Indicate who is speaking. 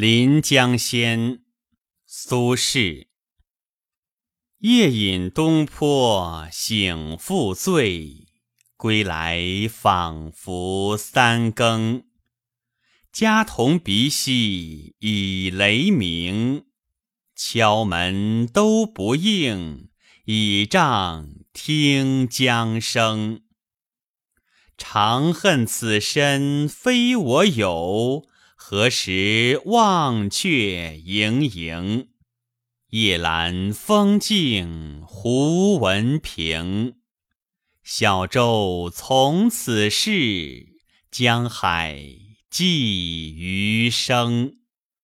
Speaker 1: 临江仙》苏轼。夜饮东坡醒复醉，归来仿佛三更。家童鼻息已雷鸣，敲门都不应，倚杖听江声。长恨此身非我有。何时忘却盈盈？夜阑风静胡文平。小舟从此逝，江海寄余生。